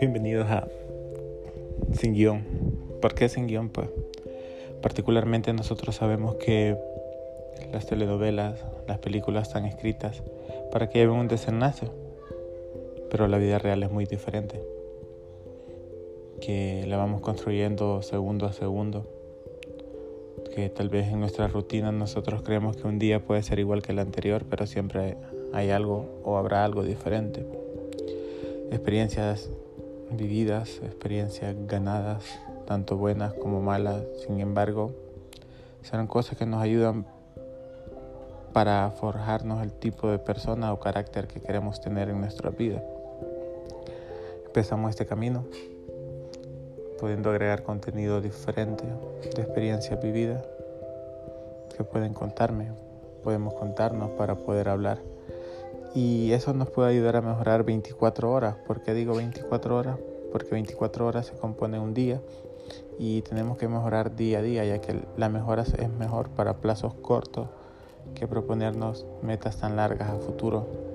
Bienvenidos a Sin Guión. ¿Por qué Sin Guión? Pues particularmente nosotros sabemos que las telenovelas, las películas están escritas para que lleven un desenlace, pero la vida real es muy diferente, que la vamos construyendo segundo a segundo, que tal vez en nuestra rutina nosotros creemos que un día puede ser igual que el anterior, pero siempre hay algo o habrá algo diferente. Experiencias vividas, experiencias ganadas, tanto buenas como malas, sin embargo, serán cosas que nos ayudan para forjarnos el tipo de persona o carácter que queremos tener en nuestra vida. Empezamos este camino pudiendo agregar contenido diferente de experiencias vividas que pueden contarme, podemos contarnos para poder hablar. Y eso nos puede ayudar a mejorar 24 horas. ¿Por qué digo 24 horas? Porque 24 horas se compone un día y tenemos que mejorar día a día, ya que la mejora es mejor para plazos cortos que proponernos metas tan largas a futuro.